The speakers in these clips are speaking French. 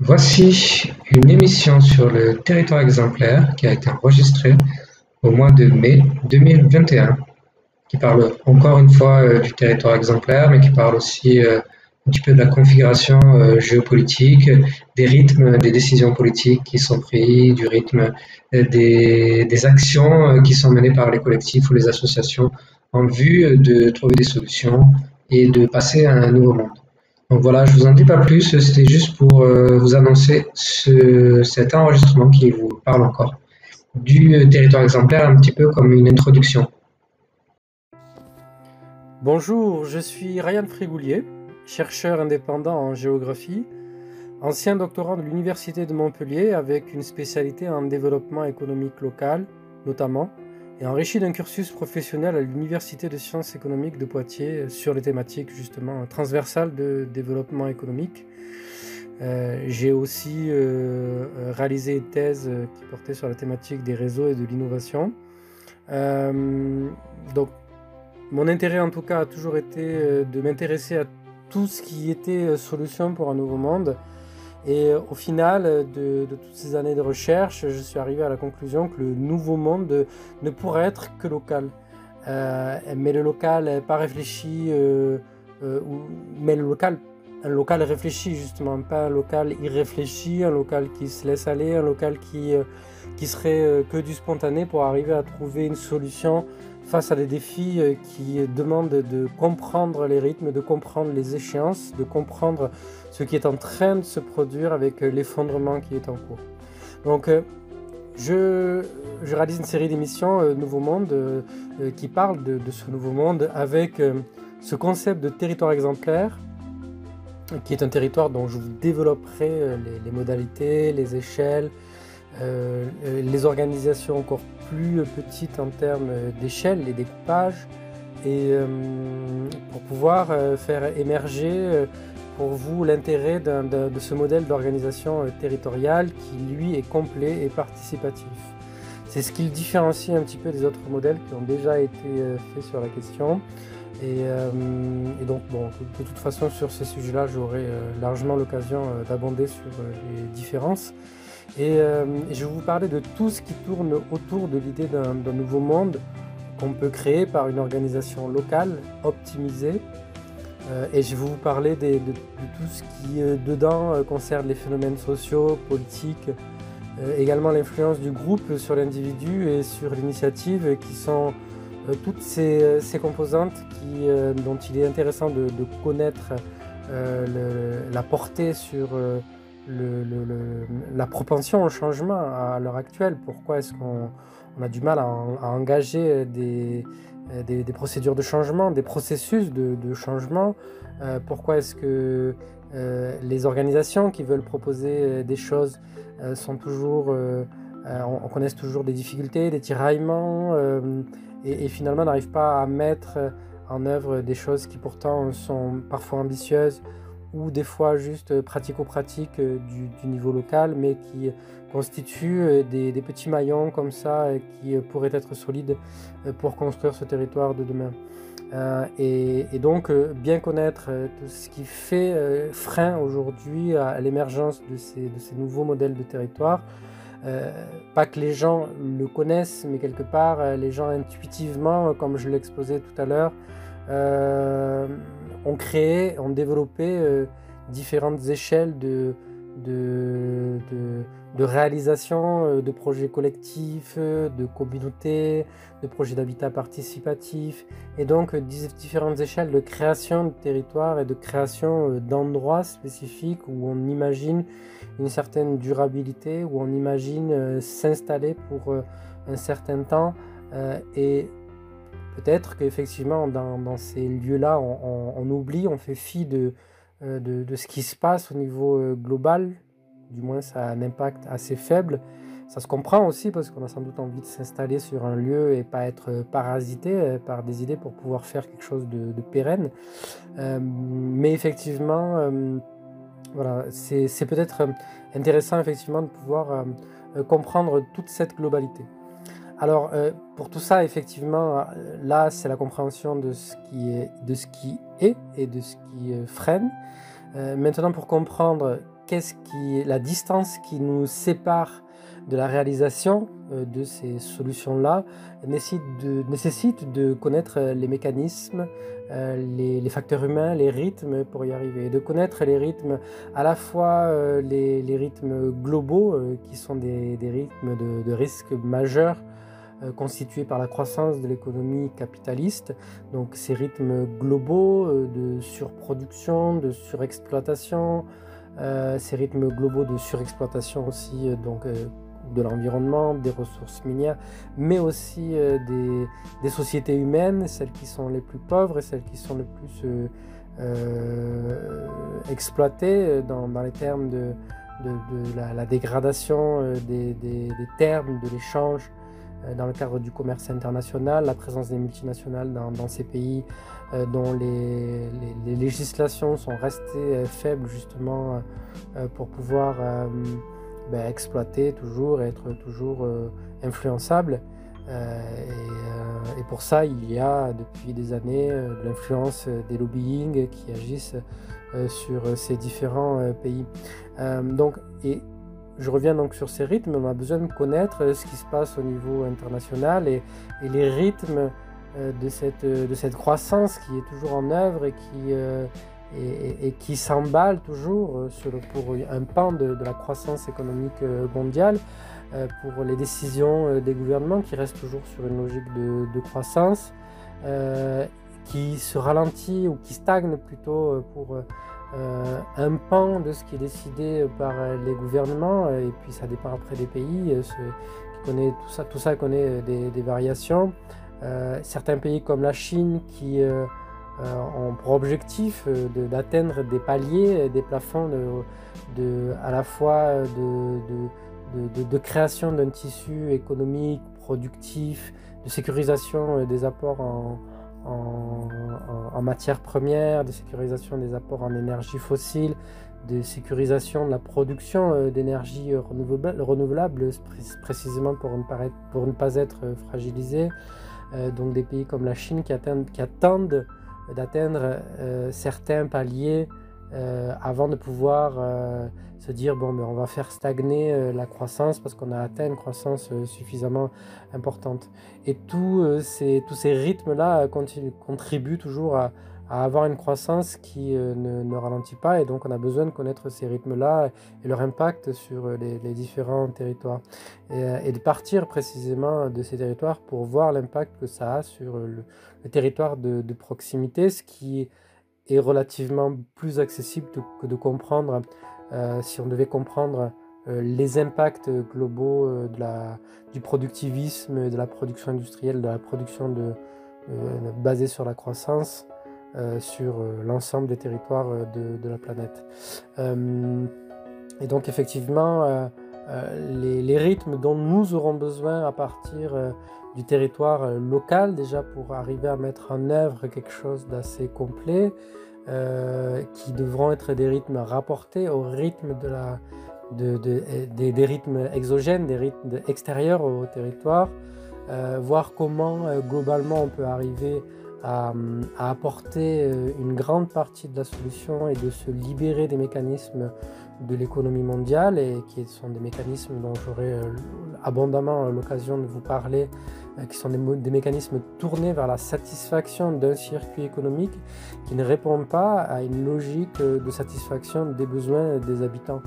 Voici une émission sur le territoire exemplaire qui a été enregistrée au mois de mai 2021, qui parle encore une fois euh, du territoire exemplaire, mais qui parle aussi euh, un petit peu de la configuration euh, géopolitique, des rythmes des décisions politiques qui sont prises, du rythme des, des actions qui sont menées par les collectifs ou les associations en vue de trouver des solutions et de passer à un nouveau monde. Donc voilà, je vous en dis pas plus, c'était juste pour euh, vous annoncer ce, cet enregistrement qui vous parle encore du territoire exemplaire, un petit peu comme une introduction. Bonjour, je suis Ryan Frigoulier, chercheur indépendant en géographie, ancien doctorant de l'Université de Montpellier avec une spécialité en développement économique local notamment, enrichi d'un cursus professionnel à l'Université de sciences économiques de Poitiers sur les thématiques justement transversales de développement économique. Euh, j'ai aussi euh, réalisé une thèse qui portait sur la thématique des réseaux et de l'innovation. Euh, donc, mon intérêt en tout cas a toujours été de m'intéresser à tout ce qui était solution pour un nouveau monde et euh, au final de, toutes ces années de recherche, je suis arrivé à la conclusion que le nouveau monde ne pourrait être que local. Euh, mais le local pas réfléchi, euh, mais le local, un local réfléchi justement, pas un local irréfléchi, un local qui se laisse aller, un local qui, qui serait que du spontané pour arriver à trouver une solution face à des défis qui demandent de comprendre les rythmes, de comprendre les échéances, de comprendre ce qui est en train de se produire avec euh, l'effondrement qui est en cours. Donc, euh, je, réalise une série d'émissions euh, Nouveau Monde qui parlent de, ce nouveau monde avec ce concept de territoire exemplaire qui est un territoire dont je vous développerai les, modalités, les échelles, les organisations encore plus petites en termes d'échelle, les découpages, et pour pouvoir faire émerger pour vous l'intérêt de, ce modèle d'organisation euh, territoriale qui, lui, est complet et participatif. C'est ce qui le différencie un petit peu des autres modèles qui ont déjà été euh, faits sur la question. Et, euh, donc, bon, de toute façon, sur ces sujets-là, j'aurai largement l'occasion d'abonder sur les différences. Et, je vais vous parler de tout ce qui tourne autour de l'idée d'un nouveau monde qu'on peut créer par une organisation locale optimisée. Euh, et je vais vous parler de, tout ce qui, euh, dedans, euh, concerne les phénomènes sociaux, politiques, également l'influence du groupe sur l'individu et sur l'initiative, qui sont toutes ces, composantes dont il est intéressant de, connaître la portée sur la propension au changement à l'heure actuelle. Pourquoi est-ce qu'on a du mal à engager des euh, procédures de changement, des processus de, changement? Euh, pourquoi est-ce que euh, les organisations qui veulent proposer des choses sont toujours, on, connaît toujours des difficultés, des tiraillements, et, finalement n'arrivent pas à mettre en œuvre des choses qui pourtant sont parfois ambitieuses ou des fois juste pratico-pratiques du, niveau local, mais qui constituent euh, des, petits maillons comme ça euh, qui euh, pourraient être solides pour construire ce territoire de demain. et, donc, bien connaître tout ce qui fait frein aujourd'hui à, l'émergence de ces, de ces, nouveaux modèles de territoire. pas que les gens le connaissent, mais quelque part, les gens intuitivement, comme je l'exposais tout à l'heure, ont créé, ont développé différentes échelles de, de, réalisation euh, de projets collectifs, euh, de communautés, de projets d'habitat participatif, et donc euh, différentes échelles de création de territoires et de création d'endroits spécifiques où on imagine une certaine durabilité, où on imagine s'installer pour un certain temps, et peut-être qu'effectivement dans, ces lieux-là, on oublie, on fait fi de euh, de, ce qui se passe au niveau euh, global, du moins ça a un impact assez faible. Ça se comprend aussi parce qu'on a sans doute envie de s'installer sur un lieu et pas être euh, parasité par des idées pour pouvoir faire quelque chose de, pérenne. mais effectivement, voilà, c'est peut-être intéressant effectivement de pouvoir comprendre toute cette globalité. Alors, pour tout ça, effectivement, là, c'est la compréhension de ce qui est, de ce qui est et de ce qui freine. Euh, maintenant, pour comprendre qu'est-ce qui, la distance qui nous sépare de la réalisation euh, de ces solutions-là nécessite de, de connaître les mécanismes, euh, les, facteurs humains, les rythmes pour y arriver, de connaître les rythmes, à la fois euh, les, rythmes globaux, qui sont des, rythmes de, de risque majeur constitués par la croissance de l'économie capitaliste, donc ces rythmes globaux de surproduction, de surexploitation, ces rythmes globaux de surexploitation aussi, donc de l'environnement, des ressources minières, mais aussi euh, des, sociétés humaines, celles qui sont les plus pauvres et celles qui sont les plus euh, euh, exploitées dans, les termes de, la, dégradation des, termes, de l'échange dans le cadre du commerce international, la présence des multinationales dans, ces pays dont les, législations sont restées faibles justement pour pouvoir ben, exploiter toujours, être toujours euh, influençable. Euh, euh, et, pour ça, il y a depuis des années l'influence des lobbying qui agissent sur ces différents pays. donc, et je reviens donc sur ces rythmes, on a besoin de connaître ce qui se passe au niveau international et, les rythmes de, cette, de cette croissance qui est toujours en œuvre et qui s'emballe toujours euh, pour un pan de, la croissance économique euh, mondiale, euh, pour les décisions des gouvernements qui restent toujours sur une logique de, croissance, qui se ralentit ou qui stagne plutôt pour un pan de ce qui est décidé par les gouvernements, et puis ça dépend après des pays, qui connaît, tout, ça, tout ça connaît des, variations. certains pays comme la Chine qui euh, ont pour objectif euh, d'atteindre des paliers, des plafonds de, à la fois de, de, création d'un tissu économique, productif, de sécurisation euh, des apports en, en, matières premières, de sécurisation des apports en énergie fossile, de sécurisation de la production d'énergie renouvelable, précisément pour ne, pas être, pour ne pas être fragilisé. donc des pays comme la Chine qui attendent, d'atteindre euh, certains paliers euh, avant de pouvoir euh, se dire bon mais ben, on va faire stagner la croissance parce qu'on a atteint une croissance suffisamment importante. Et tous ces, tous ces rythmes là contribuent toujours à, avoir une croissance qui ne, ralentit pas. Et donc on a besoin de connaître ces rythmes là et leur impact sur les, différents territoires. Et, de partir précisément de ces territoires pour voir l'impact que ça a sur le, territoire de, proximité, ce qui relativement plus accessible que de comprendre, euh, si on devait comprendre euh, les impacts globaux euh, de la, du productivisme, de la production industrielle, de la production de, basée sur la croissance, sur l'ensemble des territoires de, de la planète. et donc effectivement, les, rythmes dont nous aurons besoin à partir du territoire euh, local déjà pour arriver à mettre en œuvre quelque chose d'assez complet euh, qui devront être des rythmes rapportés au rythme de la, de, des, rythmes exogènes, des rythmes extérieurs au territoire, euh, voir comment globalement on peut arriver à, apporter une grande partie de la solution et de se libérer des mécanismes de l'économie mondiale et qui sont des mécanismes dont j'aurai abondamment l'occasion de vous parler euh, qui sont des, mécanismes tournés vers la satisfaction d'un circuit économique qui ne répond pas à une logique euh, de satisfaction des besoins des habitants.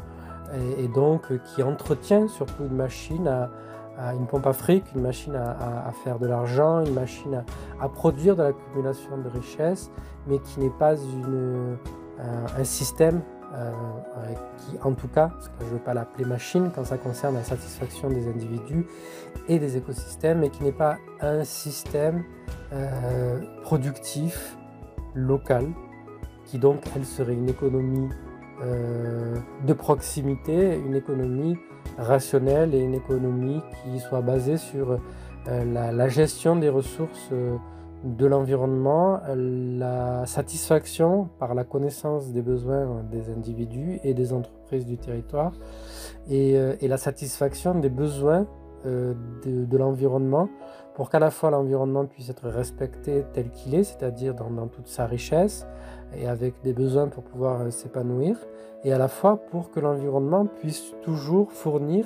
Et, donc euh, qui entretient surtout une machine à, une pompe à fric, une machine à, faire de l'argent, une machine à, produire de l'accumulation de richesses, mais qui n'est pas un système euh, qui en tout cas, parce que je ne veux pas l'appeler machine quand ça concerne la satisfaction des individus et des écosystèmes, mais qui n'est pas un système euh, productif local, qui donc elle serait une économie euh, de proximité, une économie rationnelle et une économie qui soit basée sur la, gestion des ressources de l'environnement, la satisfaction par la connaissance des besoins des individus et des entreprises du territoire et, euh, la satisfaction des besoins euh, de, l'environnement pour qu'à la fois l'environnement puisse être respecté tel qu'il est, c'est-à-dire dans, toute sa richesse, et avec des besoins pour pouvoir s'épanouir, et à la fois pour que l'environnement puisse toujours fournir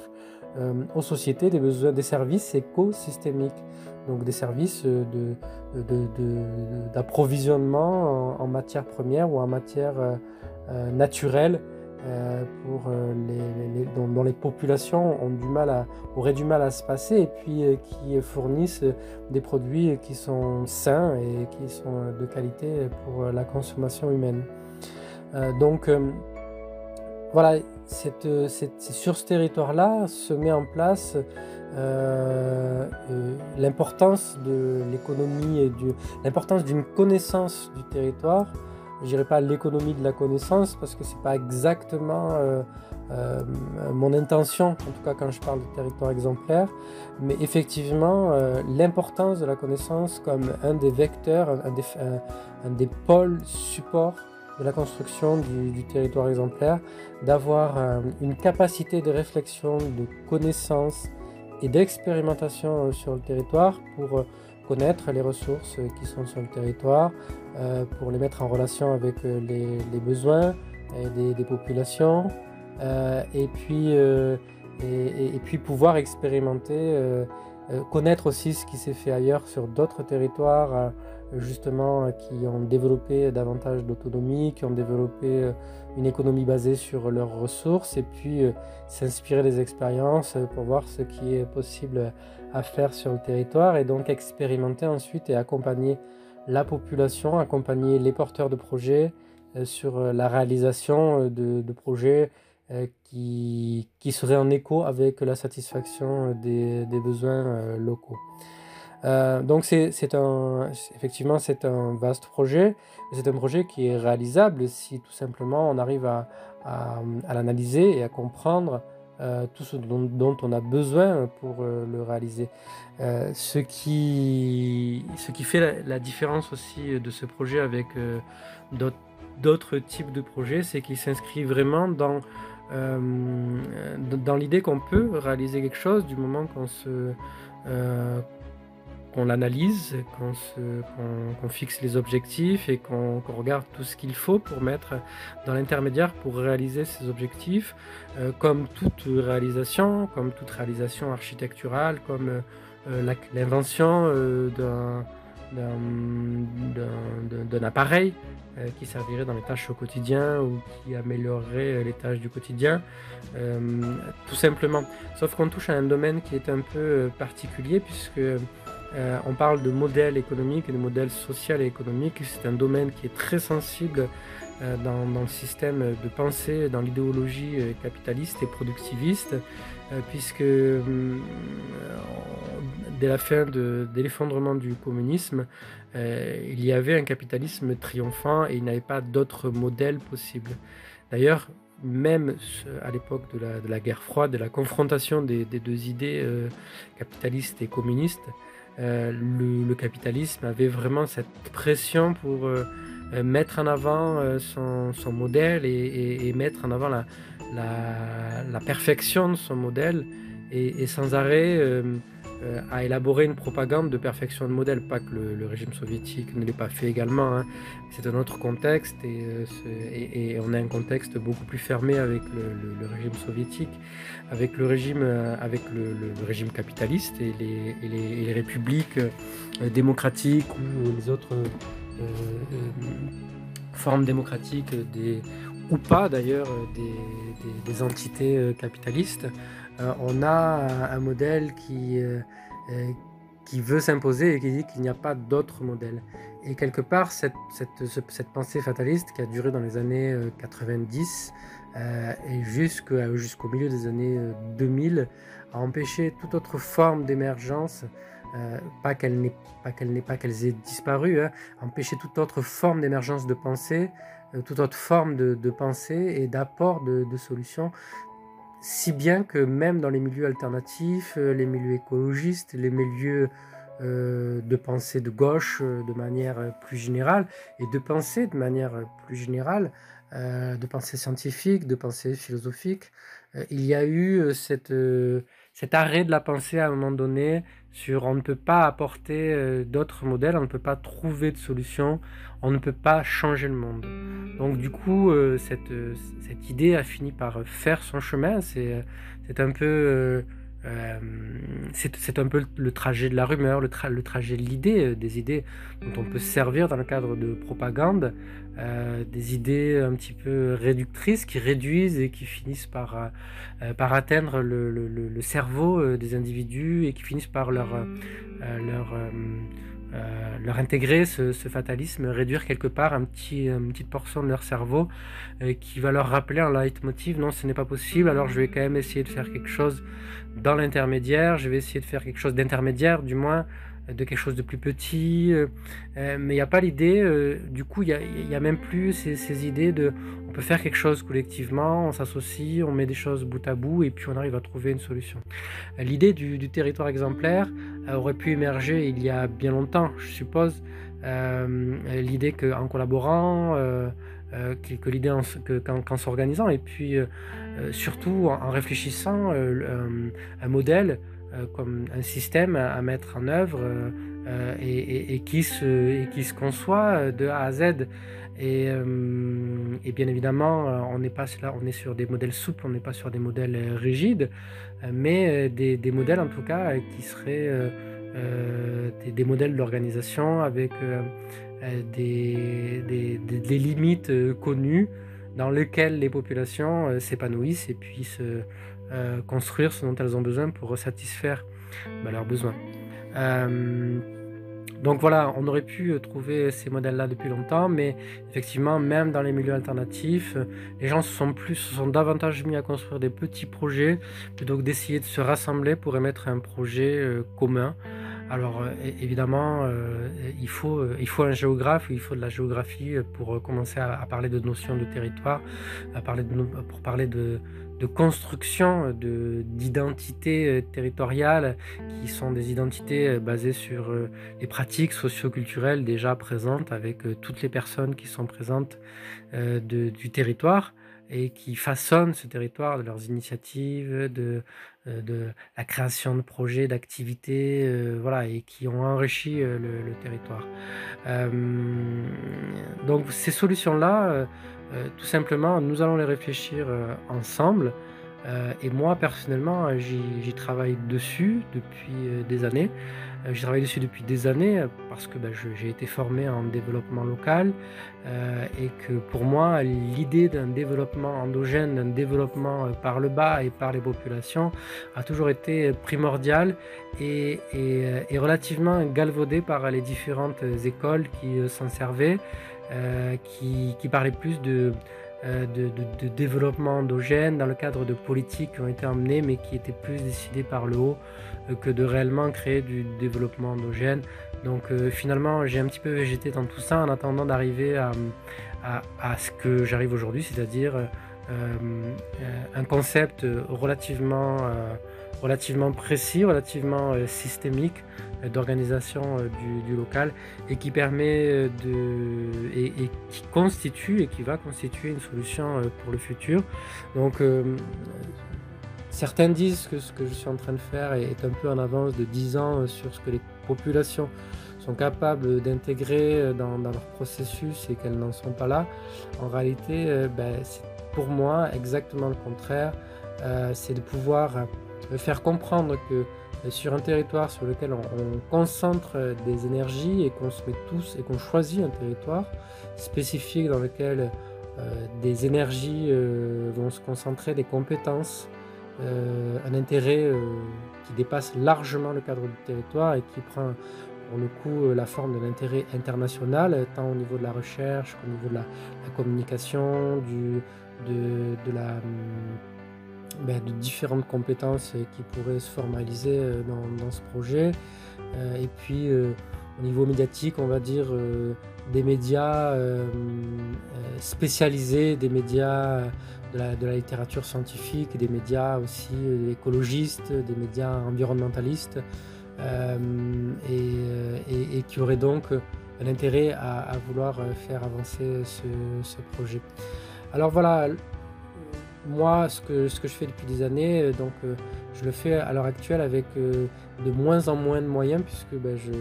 aux sociétés des besoins, des services écosystémiques, donc des services d'approvisionnement de, en, matière première ou en matière naturelle euh, euh, les, dont, les populations ont du mal à, auraient du mal à se passer et puis euh, qui fournissent des produits qui sont sains et qui sont de qualité pour la consommation humaine. donc voilà, sur ce territoire-là se met en place l'importance de l'économie et l'importance d'une connaissance du territoire. Je dirais pas l'économie de la connaissance parce que c'est pas exactement euh, euh, mon intention, en tout cas quand je parle de territoire exemplaire, mais effectivement euh, l'importance de la connaissance comme un des vecteurs, un des, pôles supports de la construction du, du territoire exemplaire, d'avoir une capacité de réflexion, de connaissance et d'expérimentation sur le territoire pour connaître les ressources qui sont sur le territoire, euh, pour les mettre en relation avec euh, les, besoins des, populations, euh, et, puis, et, puis pouvoir expérimenter, connaître aussi ce qui s'est fait ailleurs sur d'autres territoires, justement, qui ont développé davantage d'autonomie, qui ont développé une économie basée sur leurs ressources, et puis s'inspirer des expériences pour voir ce qui est possible à faire sur le territoire et donc expérimenter ensuite et accompagner la population, accompagner les porteurs de projets euh, sur euh, la réalisation euh, de, projets qui, qui, seraient en écho avec la satisfaction des, besoins locaux. Donc c'est un, effectivement c'est un vaste projet, c'est un projet qui est réalisable si tout simplement on arrive à, à, l'analyser et à comprendre euh, tout ce dont, on a besoin pour euh, le réaliser. Euh, ce, qui, ce qui fait la, différence aussi de ce projet avec d'autres types de projets, c'est qu'il s'inscrit vraiment dans, dans l'idée qu'on peut réaliser quelque chose du moment qu'on se qu'on l'analyse, qu'on fixe les objectifs et qu'on regarde tout ce qu'il faut pour mettre dans l'intermédiaire pour réaliser ces objectifs, euh, comme toute réalisation, comme toute réalisation architecturale, comme euh, l'invention euh, d'un appareil qui servirait dans les tâches au quotidien ou qui améliorerait les tâches du quotidien, tout simplement. Sauf qu'on touche à un domaine qui est un peu particulier puisque euh, on parle de modèle économique et de modèle social et économique. C'est un domaine qui est très sensible euh, dans, le système de pensée, dans l'idéologie euh, capitaliste et productiviste, puisque dès la fin de, l'effondrement du communisme, il y avait un capitalisme triomphant et il n'y avait pas d'autre modèle possible. D'ailleurs, même à l'époque de la, guerre froide, de la confrontation des, des deux idées capitalistes et communistes, euh, le, capitalisme avait vraiment cette pression pour euh, euh, mettre en avant son, modèle et, mettre en avant la, la, perfection de son modèle. Et, sans arrêt à élaborer une propagande de perfection de modèle. Pas que le, régime soviétique ne l'ait pas fait également, hein. c'est un autre contexte et, on a un contexte beaucoup plus fermé avec le, régime soviétique, avec le régime, avec le, régime capitaliste et les, républiques euh, démocratiques ou les autres euh, euh, formes démocratiques ou pas d'ailleurs des, entités capitalistes, on a un modèle qui, qui veut s'imposer et qui dit qu'il n'y a pas d'autre modèle. Et quelque part, cette, cette, pensée fataliste qui a duré dans les années 90 et jusqu'au milieu des années 2000 a empêché toute autre forme d'émergence euh, pas qu'elle n'ait pas qu'elle pas qu'elles aient disparu, hein, empêcher toute autre forme d'émergence de pensée, euh, toute autre forme de, pensée et d'apport de, solutions, si bien que même dans les milieux alternatifs, euh, les milieux écologistes, les milieux de pensée de gauche de manière plus générale et de pensée de manière plus générale, de pensée scientifique, de pensée philosophique, il y a eu cette cet arrêt de la pensée à un moment donné sur on ne peut pas apporter euh, d'autres modèles, on ne peut pas trouver de solution, on ne peut pas changer le monde. Donc du coup, euh, cette, cette, idée a fini par faire son chemin. C'est un peu euh, c'est un peu le trajet de la rumeur, le, trajet de l'idée, euh, des idées dont on peut se servir dans le cadre de propagande, euh, des idées un petit peu réductrices qui réduisent et qui finissent par, par atteindre le, cerveau des individus et qui finissent par leur, leur euh, leur intégrer ce, fatalisme, réduire quelque part un petit, une petite portion de leur cerveau euh, qui va leur rappeler un leitmotiv, non ce n'est pas possible, alors je vais quand même essayer de faire quelque chose dans l'intermédiaire, je vais essayer de faire quelque chose d'intermédiaire du moins, de quelque chose de plus petit, euh, euh, mais il n'y a pas l'idée, euh, du coup, il n'y a, même plus ces, idées de on peut faire quelque chose collectivement, on s'associe, on met des choses bout à bout et puis on arrive à trouver une solution. L'idée du, territoire exemplaire aurait pu émerger il y a bien longtemps, je suppose. l'idée qu'en collaborant, que, l'idée qu'en s'organisant et puis surtout en, réfléchissant un modèle comme un système à, mettre en œuvre euh, euh, et, qui se, qui se conçoit de A à Z. Et, bien évidemment, on n'est pas là, on est sur des modèles souples, on n'est pas sur des modèles rigides, mais des, modèles en tout cas qui seraient des, des, modèles d'organisation avec des, des, limites connues dans lesquelles les populations s'épanouissent et puissent euh, construire ce dont elles ont besoin pour satisfaire bah, leurs besoins. Euh, donc voilà, on aurait pu trouver ces modèles-là depuis longtemps, mais effectivement, même dans les milieux alternatifs, les gens se sont plus, se sont davantage mis à construire des petits projets plutôt que d'essayer de se rassembler pour émettre un projet euh, commun. Alors évidemment, il, faut, il faut un géographe, il faut de la géographie pour commencer à, parler de notions de territoire, à parler de, pour parler de, de construction d'identités euh, territoriales qui sont des identités euh, basées sur euh, les pratiques socioculturelles déjà présentes avec toutes les personnes qui sont présentes du territoire et qui façonnent ce territoire de leurs initiatives, de, de la création de projets, d'activités, voilà, et qui ont enrichi le, territoire. donc ces solutions-là, euh, tout simplement, nous allons les réfléchir euh, ensemble. Euh, et moi, personnellement, j'y travaille dessus depuis des années. J'y travaille dessus depuis des années parce que ben, j'ai été formé en développement local et que pour moi, l'idée d'un développement endogène, d'un développement par le bas et par les populations a toujours été primordiale et, et relativement galvaudée par les différentes écoles qui s'en servaient. Euh, qui, parlait plus euh, de, de, développement endogène dans le cadre de politiques qui ont été emmenées, mais qui étaient plus décidées par le haut euh, que de réellement créer du développement endogène. Donc finalement, j'ai un petit peu végété dans tout ça en attendant d'arriver à, à, ce que j'arrive aujourd'hui, c'est-à-dire un concept relativement, relativement précis, relativement systémique d'organisation euh, du, local et qui permet euh, de et, qui constitue et qui va constituer une solution euh, pour le futur. Donc certains disent que ce que je suis en train de faire est un peu en avance de 10 ans sur ce que les populations sont capables d'intégrer dans, leur processus et qu'elles n'en sont pas là. En réalité, ben, pour moi exactement le contraire. c'est de pouvoir faire comprendre que sur un territoire sur lequel on, concentre des énergies et qu'on se met tous et qu'on choisit un territoire spécifique dans lequel euh, des énergies euh, vont se concentrer, des compétences, euh, un intérêt qui dépasse largement le cadre du territoire et qui prend pour le coup la forme de l'intérêt international, tant au niveau de la recherche qu'au niveau de la, communication, de, la ben, de différentes compétences euh, qui pourraient se formaliser euh, dans, ce projet. Euh, et puis au niveau médiatique, on va dire des médias spécialisés, des médias de la, littérature scientifique, des médias aussi écologistes, des médias environnementalistes, et, qui auraient donc un intérêt à, vouloir faire avancer ce, ce projet. Alors voilà, moi, ce que, ce que je fais depuis des années, donc je le fais à l'heure actuelle avec de moins en moins de moyens puisque ben, je,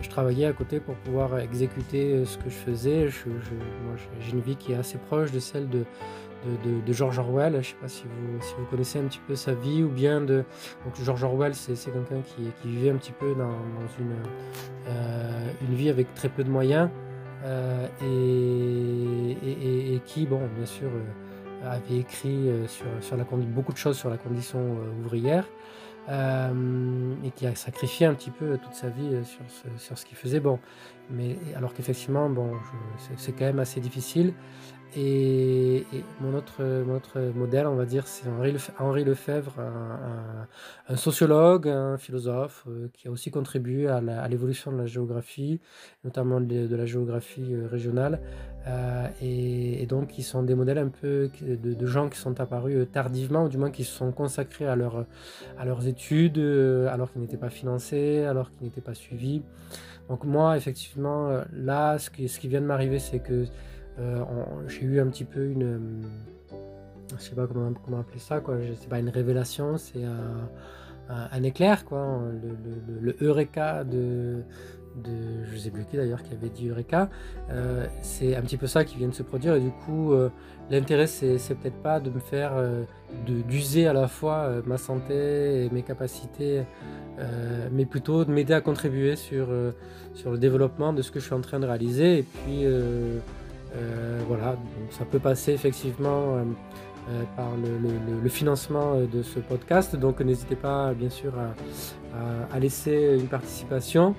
je, travaillais à côté pour pouvoir exécuter ce que je faisais. j'ai une vie qui est assez proche de celle de, de, George Orwell. Je ne sais pas si vous, si vous connaissez un petit peu sa vie ou bien de. Donc George Orwell, c'est quelqu'un qui, qui, vivait un petit peu dans, une, euh, une vie avec très peu de moyens euh, et, et, qui, bon, bien sûr, euh, avait écrit sur, sur la, beaucoup de choses sur la condition ouvrière. et qui a sacrifié un petit peu toute sa vie sur ce, qu'il faisait. Bon, mais alors qu'effectivement, bon, c'est quand même assez difficile. Et, mon, autre, modèle, on va dire, c'est Henri, Lefebvre, un, sociologue, un philosophe euh, qui a aussi contribué à l'évolution de la géographie, notamment de, la géographie euh, régionale. Euh, et, donc, qui sont des modèles un peu de, gens qui sont apparus tardivement, ou du moins qui se sont consacrés à, leurs études, alors qu'ils n'étaient pas financés, alors qu'ils n'étaient pas suivis. Donc moi, effectivement, là, ce qui, vient de m'arriver, c'est que euh, j'ai eu un petit peu une. Euh, je sais pas comment, appeler ça, quoi. C'est pas une révélation, c'est un, éclair, quoi. Le, Eureka de, de. Je sais plus qui d'ailleurs qui avait dit Eureka. Euh, c'est un petit peu ça qui vient de se produire, et du coup, l'intérêt, c'est, peut-être pas de me faire. d'user à la fois ma santé et mes capacités, mais plutôt de m'aider à contribuer sur, sur le développement de ce que je suis en train de réaliser, et puis euh, voilà, ça peut passer effectivement euh, euh, par le, financement de ce podcast. Donc n'hésitez pas bien sûr à, laisser une participation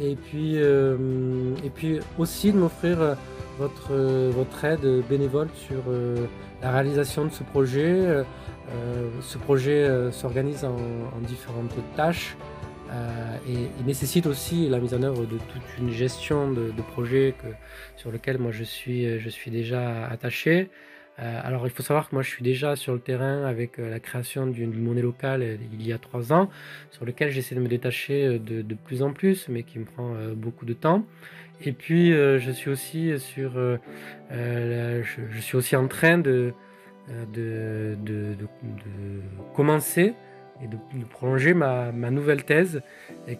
et puis, et puis aussi de m'offrir votre, votre aide bénévole sur la réalisation de ce projet. ce projet s'organise en, différentes tâches. Euh, et il nécessite aussi la mise en œuvre de toute une gestion de, projets que, sur lequel moi je suis, je suis déjà attaché. Euh, alors il faut savoir que moi je suis déjà sur le terrain avec euh, la création d'une monnaie locale il y a trois ans, sur lequel j'essaie de me détacher de, plus en plus, mais qui me prend beaucoup de temps. Et puis je suis aussi sur, je, suis aussi en train de, de, de commencer et de, prolonger ma, nouvelle thèse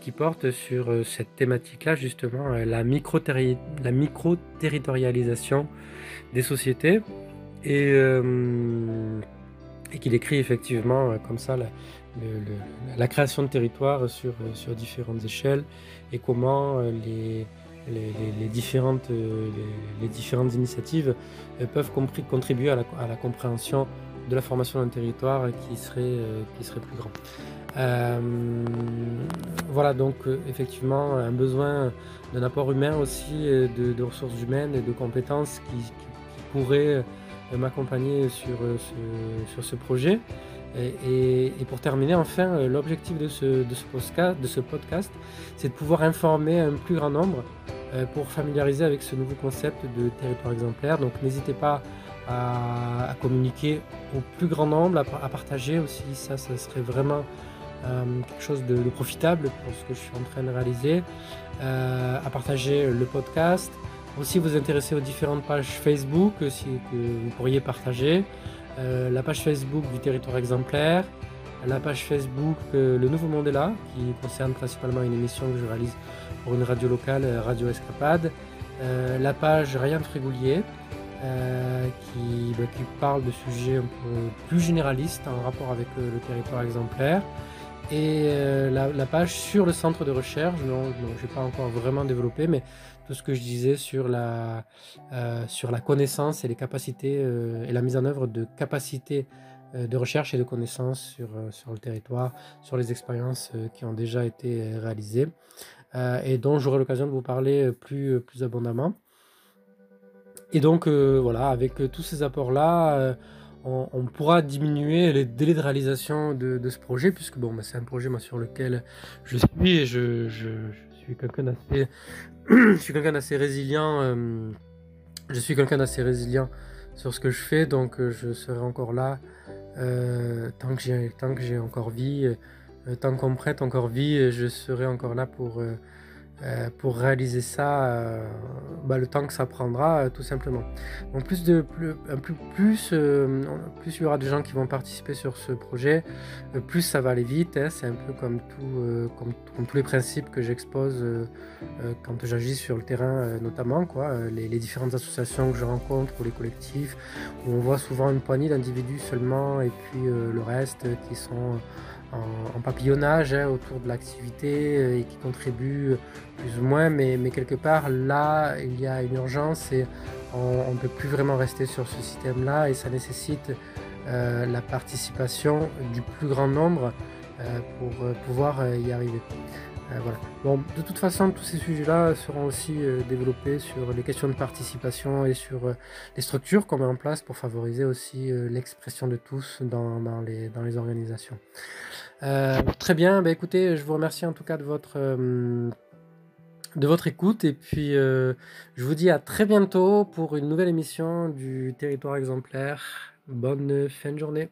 qui porte sur euh, cette thématique-là, justement, euh, la micro-territorialisation des sociétés. Et, euh, et qui décrit effectivement comme ça la, création de territoires sur, sur différentes échelles et comment les, les, différentes, les, différentes initiatives peuvent contribuer à la, à la compréhension de la formation d'un territoire qui serait, euh, qui serait plus grand. Euh, voilà donc euh, effectivement un besoin d'un apport humain aussi, de, ressources humaines et de compétences qui, pourraient m'accompagner sur, ce, sur ce projet. Et, pour terminer, enfin, l'objectif de ce, podcast, c'est de pouvoir informer un plus grand nombre pour familiariser avec ce nouveau concept de territoire exemplaire. Donc n'hésitez pas à, communiquer au plus grand nombre, à, partager aussi. Ça, ça serait vraiment euh, quelque chose de, profitable pour ce que je suis en train de réaliser. Euh, à partager le podcast. Aussi vous intéresser aux différentes pages Facebook que vous pourriez partager. Euh, la page Facebook du territoire exemplaire. La page Facebook Le Nouveau Mandela qui concerne principalement une émission que je réalise pour une radio locale, Radio Escapade. la page Ryan Frégoulier euh, qui, bah, qui, parle de sujets un peu plus généralistes en rapport avec euh, le, territoire exemplaire. Et euh, la, page sur le centre de recherche, non, je n'ai pas encore vraiment développé, mais tout ce que je disais sur la, sur la connaissance et les capacités et la mise en œuvre de capacités de recherche et de connaissances sur, sur le territoire, sur les expériences qui ont déjà été réalisées et dont j'aurai l'occasion de vous parler plus, plus abondamment. Et donc euh, voilà, avec euh, tous ces apports-là, euh, on, pourra diminuer les délais de réalisation de, ce projet, puisque bon, bah, c'est un projet sur lequel je suis et je, je suis quelqu'un d'assez résilient. je suis quelqu'un d'assez résilient sur ce que je fais, donc je serai encore là tant que j'ai tant que j'ai encore vie, tant qu'on prête encore vie, je serai encore là pour euh, pour réaliser ça, euh, bah, le temps que ça prendra, euh, tout simplement. Donc plus de plus, plus, plus, il y aura de gens qui vont participer sur ce projet, plus ça va aller vite. Hein. c'est un peu comme, tout, comme, tous les principes que j'expose quand j'agis sur le terrain, notamment quoi, les, les, différentes associations que je rencontre ou les collectifs, où on voit souvent une poignée d'individus seulement et puis le reste qui sont en, papillonnage hein, autour de l'activité euh, et qui contribuent plus ou moins, mais, quelque part là il y a une urgence et on ne peut plus vraiment rester sur ce système-là et ça nécessite euh, la participation du plus grand nombre euh, pour pouvoir y arriver. Bon, de toute façon, tous ces sujets-là seront aussi développés sur les questions de participation et sur les structures qu'on met en place pour favoriser aussi l'expression de tous dans, les, organisations. Euh, très bien, bah, écoutez, je vous remercie en tout cas de votre, euh, écoute et puis euh, je vous dis à très bientôt pour une nouvelle émission du territoire exemplaire. Bonne fin de journée.